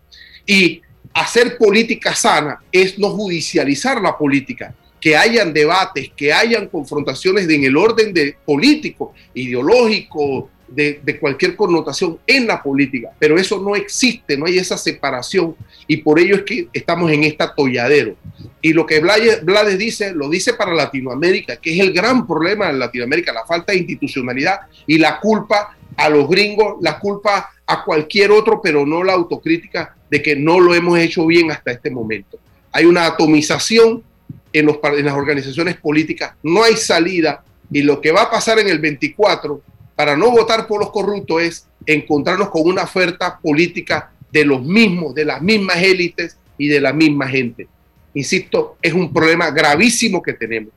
y hacer política sana es no judicializar la política, que hayan debates, que hayan confrontaciones en el orden de político, ideológico, de, cualquier connotación en la política, pero eso no existe, no hay esa separación y por ello es que estamos en este atolladero. Y lo que Blades dice, lo dice para Latinoamérica, que es el gran problema de Latinoamérica, la falta de institucionalidad y la culpa a los gringos, la culpa a cualquier otro, pero no la autocrítica de que no lo hemos hecho bien hasta este momento. Hay una atomización en, en las organizaciones políticas, no hay salida y lo que va a pasar en el 24 para no votar por los corruptos es encontrarnos con una oferta política de los mismos, de las mismas élites y de la misma gente. Insisto, es un problema gravísimo que tenemos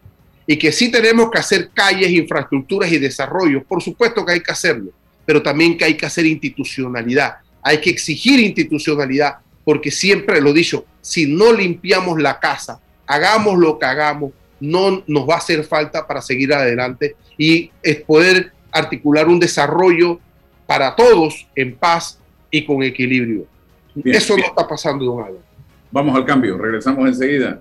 y que sí tenemos que hacer calles, infraestructuras y desarrollo. Por supuesto que hay que hacerlo, pero también que hay que hacer institucionalidad. Hay que exigir institucionalidad porque siempre lo he dicho, si no limpiamos la casa, hagamos lo que hagamos, no nos va a hacer falta para seguir adelante y poder articular un desarrollo para todos en paz y con equilibrio. Eso no está pasando, don Álvaro. Vamos al cambio, regresamos enseguida.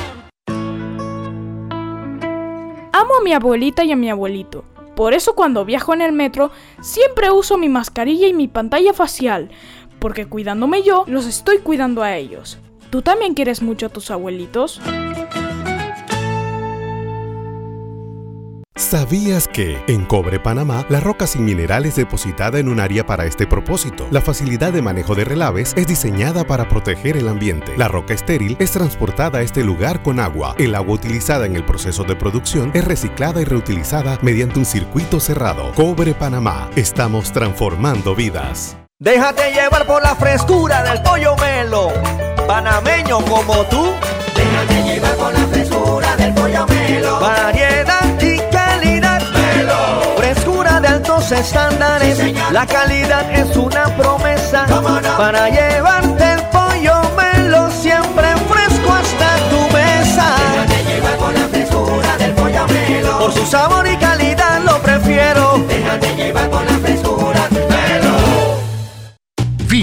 Amo a mi abuelita y a mi abuelito. Por eso cuando viajo en el metro siempre uso mi mascarilla y mi pantalla facial, porque cuidándome yo, los estoy cuidando a ellos. ¿Tú también quieres mucho a tus abuelitos? ¿Sabías que en Cobre Panamá la roca sin mineral es depositada en un área para este propósito? La facilidad de manejo de relaves es diseñada para proteger el ambiente. La roca estéril es transportada a este lugar con agua. El agua utilizada en el proceso de producción es reciclada y reutilizada mediante un circuito cerrado. Cobre Panamá. Estamos transformando vidas. Déjate llevar por la frescura del pollo melo. Panameño como tú. Déjate llevar por la frescura del pollo melo. Variedad estándares. Sí, la calidad es una promesa. Para llevarte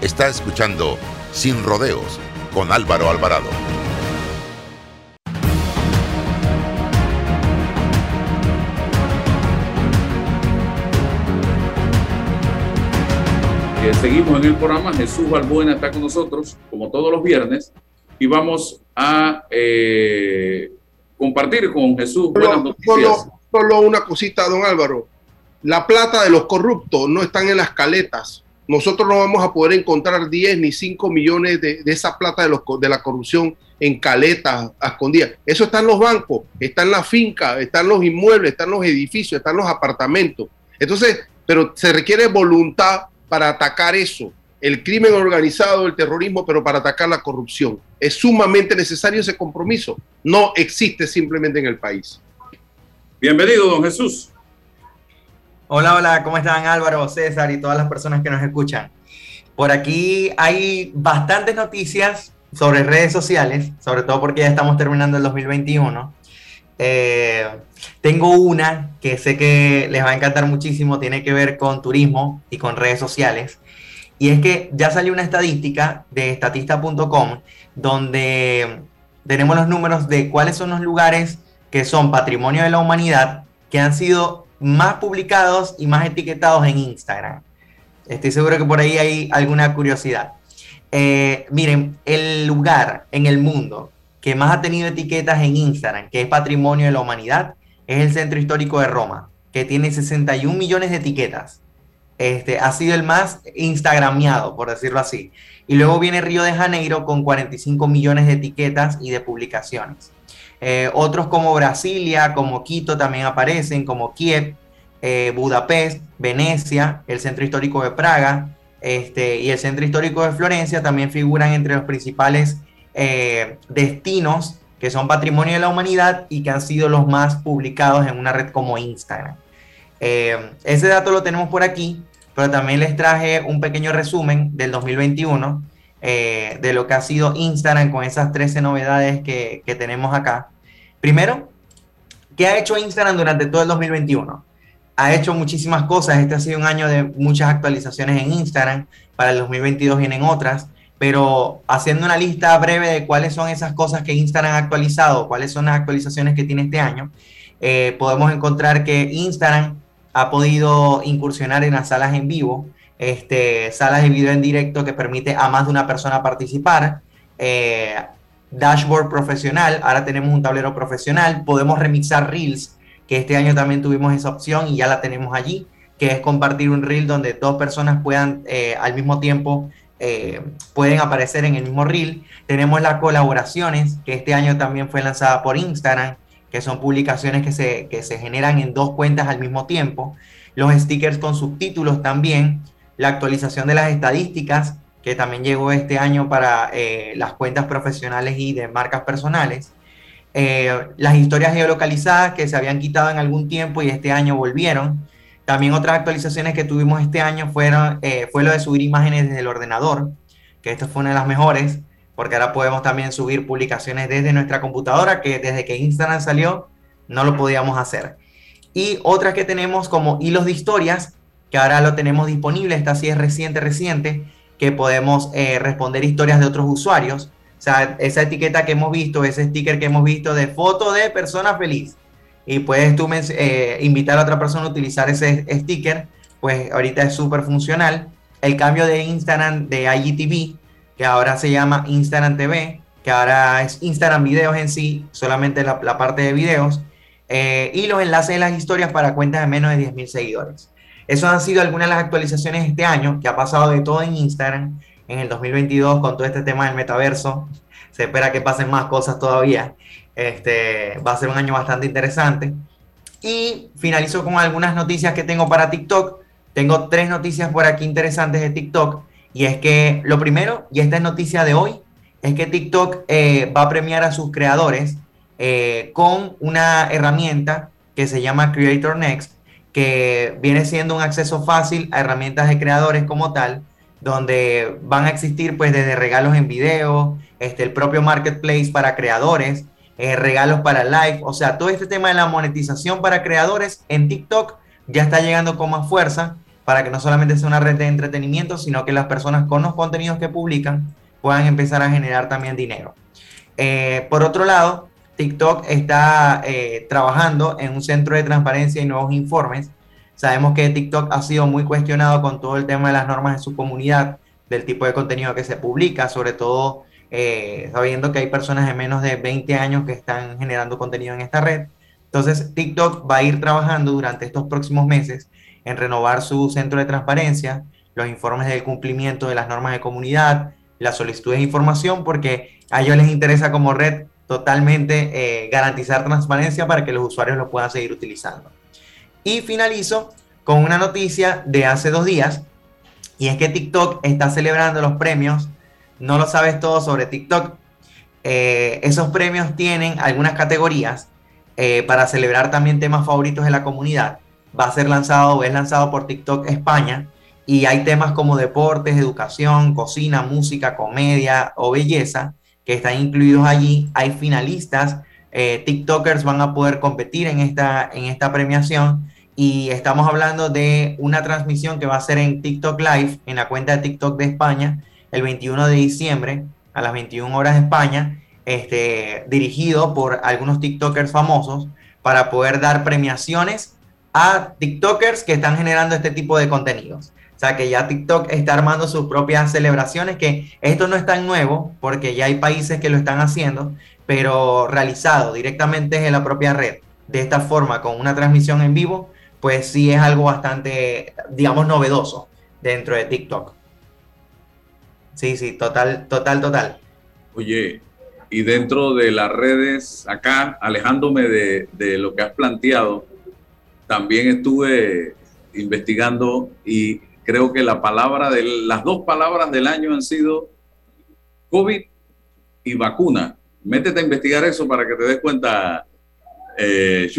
Está escuchando Sin Rodeos con Álvaro Alvarado. Eh, seguimos en el programa. Jesús Balbuena está con nosotros, como todos los viernes, y vamos a eh, compartir con Jesús buenas Solo, noticias. solo- solo una cosita, don Álvaro. La plata de los corruptos no están en las caletas. Nosotros no vamos a poder encontrar 10 ni 5 millones de, esa plata de, de la corrupción en caletas escondidas. Eso está en los bancos, está en la finca, está en los inmuebles, está en los edificios, está en los apartamentos. Entonces, pero se requiere voluntad para atacar eso, el crimen organizado, el terrorismo, pero para atacar la corrupción. Es sumamente necesario ese compromiso. No existe simplemente en el país. Bienvenido, don Jesús. Hola, hola, ¿cómo están Álvaro, César y todas las personas que nos escuchan? Por aquí hay bastantes noticias sobre redes sociales, sobre todo porque ya estamos terminando el 2021. Eh, tengo una que sé que les va a encantar muchísimo, tiene que ver con turismo y con redes sociales. Y es que ya salió una estadística de estatista.com donde tenemos los números de cuáles son los lugares que son patrimonio de la humanidad que han sido más publicados y más etiquetados en Instagram. Estoy seguro que por ahí hay alguna curiosidad. Eh, miren, el lugar en el mundo que más ha tenido etiquetas en Instagram, que es patrimonio de la humanidad, es el Centro Histórico de Roma, que tiene 61 millones de etiquetas. Este, ha sido el más instagrameado, por decirlo así. Y luego viene Río de Janeiro con 45 millones de etiquetas y de publicaciones. Eh, otros como Brasilia, como Quito también aparecen, como Kiev, eh, Budapest, Venecia, el Centro Histórico de Praga este, y el Centro Histórico de Florencia también figuran entre los principales eh, destinos que son patrimonio de la humanidad y que han sido los más publicados en una red como Instagram. Ese dato lo tenemos por aquí, pero también les traje un pequeño resumen del 2021 eh, de lo que ha sido Instagram con esas 13 novedades que, que tenemos acá. Primero, ¿qué ha hecho Instagram durante todo el 2021? Ha hecho muchísimas cosas. Este ha sido un año de muchas actualizaciones en Instagram. Para el 2022 vienen otras. Pero haciendo una lista breve de cuáles son esas cosas que Instagram ha actualizado, cuáles son las actualizaciones que tiene este año, eh, podemos encontrar que Instagram ha podido incursionar en las salas en vivo, este, salas de video en directo que permite a más de una persona participar. Eh, dashboard profesional, ahora tenemos un tablero profesional, podemos remixar reels, que este año también tuvimos esa opción y ya la tenemos allí, que es compartir un reel donde dos personas puedan eh, al mismo tiempo eh, pueden aparecer en el mismo reel. Tenemos las colaboraciones, que este año también fue lanzada por Instagram, que son publicaciones que se, que se generan en dos cuentas al mismo tiempo. Los stickers con subtítulos también. La actualización de las estadísticas, que también llegó este año para eh, las cuentas profesionales y de marcas personales. Eh, las historias geolocalizadas que se habían quitado en algún tiempo y este año volvieron. También otras actualizaciones que tuvimos este año fueron, eh, fue lo de subir imágenes desde el ordenador, que esta fue una de las mejores, porque ahora podemos también subir publicaciones desde nuestra computadora, que desde que Instagram salió no lo podíamos hacer. Y otras que tenemos como hilos de historias, que ahora lo tenemos disponible, esta sí es reciente, reciente, que podemos eh, responder historias de otros usuarios. O sea, esa etiqueta que hemos visto, ese sticker que hemos visto de foto de persona feliz, y puedes tú eh, invitar a otra persona a utilizar ese sticker, pues ahorita es súper funcional. El cambio de Instagram de IGTV, que ahora se llama Instagram TV, que ahora es Instagram Videos en sí, solamente la, parte de videos, eh, y los enlaces de las historias para cuentas de menos de 10.000 seguidores. Esas han sido algunas de las actualizaciones este año, que ha pasado de todo en Instagram en el 2022 con todo este tema del metaverso. Se espera que pasen más cosas todavía. Este, va a ser un año bastante interesante. Y finalizo con algunas noticias que tengo para TikTok. Tengo tres noticias por aquí interesantes de TikTok. Y es que lo primero, y esta es noticia de hoy, es que TikTok eh, va a premiar a sus creadores eh, con una herramienta que se llama Creator Next, que viene siendo un acceso fácil a herramientas de creadores como tal, donde van a existir pues desde regalos en video, este, el propio marketplace para creadores, eh, regalos para live, o sea, todo este tema de la monetización para creadores en TikTok ya está llegando con más fuerza para que no solamente sea una red de entretenimiento, sino que las personas con los contenidos que publican puedan empezar a generar también dinero. Eh, por otro lado, TikTok está eh, trabajando en un centro de transparencia y nuevos informes. Sabemos que TikTok ha sido muy cuestionado con todo el tema de las normas de su comunidad, del tipo de contenido que se publica, sobre todo eh, sabiendo que hay personas de menos de 20 años que están generando contenido en esta red. Entonces, TikTok va a ir trabajando durante estos próximos meses en renovar su centro de transparencia, los informes del cumplimiento de las normas de comunidad, las solicitudes de información, porque a ellos les interesa como red totalmente eh, garantizar transparencia para que los usuarios lo puedan seguir utilizando. Y finalizo con una noticia de hace dos días, y es que TikTok está celebrando los premios no lo sabes todo sobre TikTok. Eh, esos premios tienen algunas categorías eh, para celebrar también temas favoritos de la comunidad. Va a ser lanzado o es lanzado por TikTok España y hay temas como deportes, educación, cocina, música, comedia o belleza que están incluidos allí. Hay finalistas, eh, TikTokers van a poder competir en esta, en esta premiación y estamos hablando de una transmisión que va a ser en TikTok Live, en la cuenta de TikTok de España, el 21 de diciembre a las 21 horas de España, este, dirigido por algunos TikTokers famosos para poder dar premiaciones a TikTokers que están generando este tipo de contenidos. O sea que ya TikTok está armando sus propias celebraciones, que esto no es tan nuevo, porque ya hay países que lo están haciendo, pero realizado directamente en la propia red, de esta forma, con una transmisión en vivo, pues sí es algo bastante, digamos, novedoso dentro de TikTok. Sí, sí, total, total, total. Oye, y dentro de las redes, acá, alejándome de, lo que has planteado, también estuve investigando y creo que las dos palabras del año han sido COVID y vacuna. Métete a investigar eso para que te des cuenta, eh,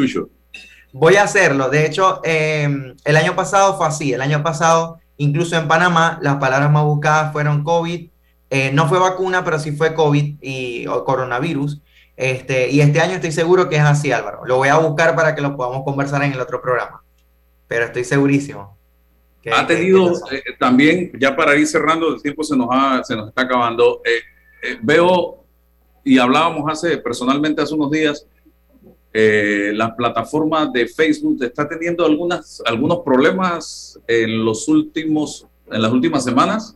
Voy a hacerlo. De hecho, eh, el año pasado fue así. El año pasado Incluso en Panamá, las palabras más buscadas fueron COVID, eh, no fue vacuna, pero sí fue COVID y coronavirus. Este, y este año estoy seguro que es así, Álvaro. Lo voy a buscar para que lo podamos conversar en el otro programa. Pero estoy segurísimo. Ha tenido eh, también, ya para ir cerrando, el tiempo se nos, se nos está acabando. Eh, veo, y hablábamos hace personalmente hace unos días, eh, la plataforma de Facebook está teniendo algunas, algunos problemas en los últimos, en las últimas semanas.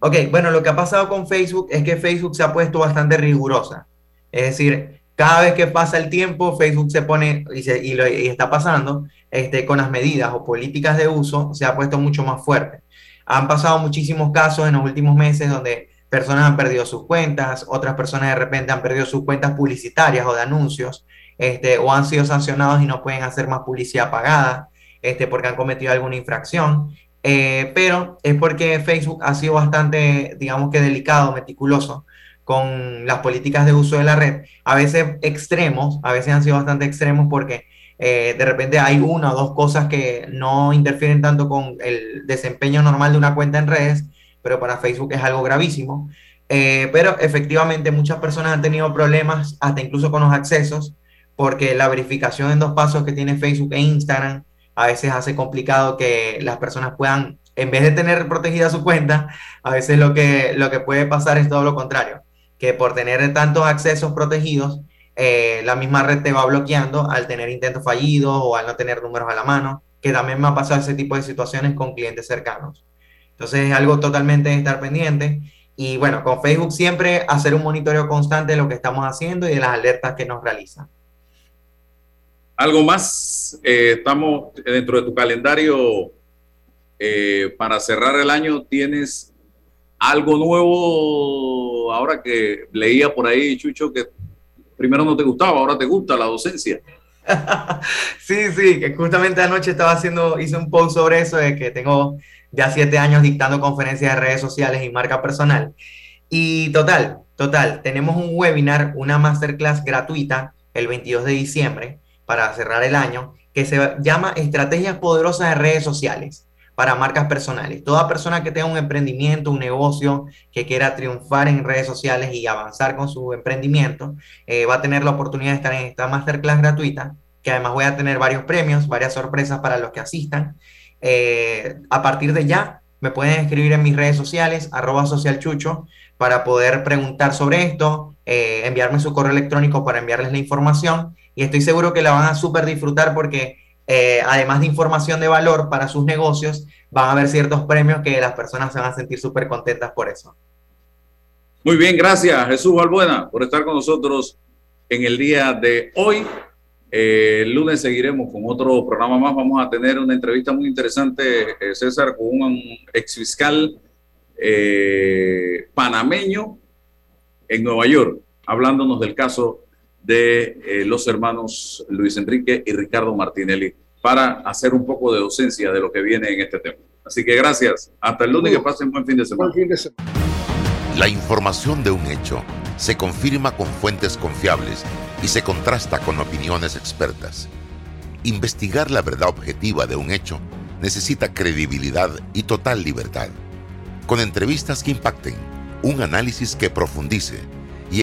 Ok, bueno, lo que ha pasado con Facebook es que Facebook se ha puesto bastante rigurosa. Es decir, cada vez que pasa el tiempo, Facebook se pone, y, se- y lo, y está pasando, este, con las medidas o políticas de uso, se ha puesto mucho más fuerte. Han pasado muchísimos casos en los últimos meses donde personas han perdido sus cuentas, otras personas de repente han perdido sus cuentas publicitarias o de anuncios, este, o han sido sancionados y no pueden hacer más publicidad pagada, este, porque han cometido alguna infracción. Eh, pero es porque Facebook ha sido bastante, digamos que delicado, meticuloso con las políticas de uso de la red, a veces extremos, a veces han sido bastante extremos porque eh, de repente hay una o dos cosas que no interfieren tanto con el desempeño normal de una cuenta en redes, pero para Facebook es algo gravísimo. Eh, pero efectivamente muchas personas han tenido problemas hasta incluso con los accesos, porque la verificación en dos pasos que tiene Facebook e Instagram a veces hace complicado que las personas puedan, en vez de tener protegida su cuenta, a veces lo que, lo que puede pasar es todo lo contrario, que por tener tantos accesos protegidos, eh, la misma red te va bloqueando al tener intentos fallidos o al no tener números a la mano, que también me ha pasado ese tipo de situaciones con clientes cercanos. Entonces es algo totalmente de estar pendiente. Y bueno, con Facebook siempre hacer un monitoreo constante de lo que estamos haciendo y de las alertas que nos realizan. Algo más, eh, estamos dentro de tu calendario eh, para cerrar el año. ¿Tienes algo nuevo ahora que leía por ahí, Chucho, que primero no te gustaba, ahora te gusta la docencia? Sí, sí, que justamente anoche estaba haciendo, hice un post sobre eso, de que tengo ya siete años dictando conferencias de redes sociales y marca personal. Y total, total, tenemos un webinar, una masterclass gratuita el 22 de diciembre para cerrar el año, que se llama Estrategias Poderosas de Redes Sociales para marcas personales. Toda persona que tenga un emprendimiento, un negocio, que quiera triunfar en redes sociales y avanzar con su emprendimiento, eh, va a tener la oportunidad de estar en esta masterclass gratuita, que además voy a tener varios premios, varias sorpresas para los que asistan. Eh, a partir de ya, me pueden escribir en mis redes sociales, arroba socialchucho, para poder preguntar sobre esto, eh, enviarme su correo electrónico para enviarles la información y estoy seguro que la van a súper disfrutar porque eh, además de información de valor para sus negocios, van a haber ciertos premios que las personas se van a sentir súper contentas por eso. Muy bien, gracias Jesús Balbuena por estar con nosotros en el día de hoy. Eh, el lunes seguiremos con otro programa más. Vamos a tener una entrevista muy interesante, eh, César, con un ex fiscal eh, panameño en Nueva York, hablándonos del caso de eh, los hermanos Luis Enrique y Ricardo Martinelli para hacer un poco de docencia de lo que viene en este tema. Así que gracias. Hasta el lunes, que pasen buen fin de semana. La información de un hecho se confirma con fuentes confiables y se contrasta con opiniones expertas. Investigar la verdad objetiva de un hecho necesita credibilidad y total libertad. Con entrevistas que impacten, un análisis que profundice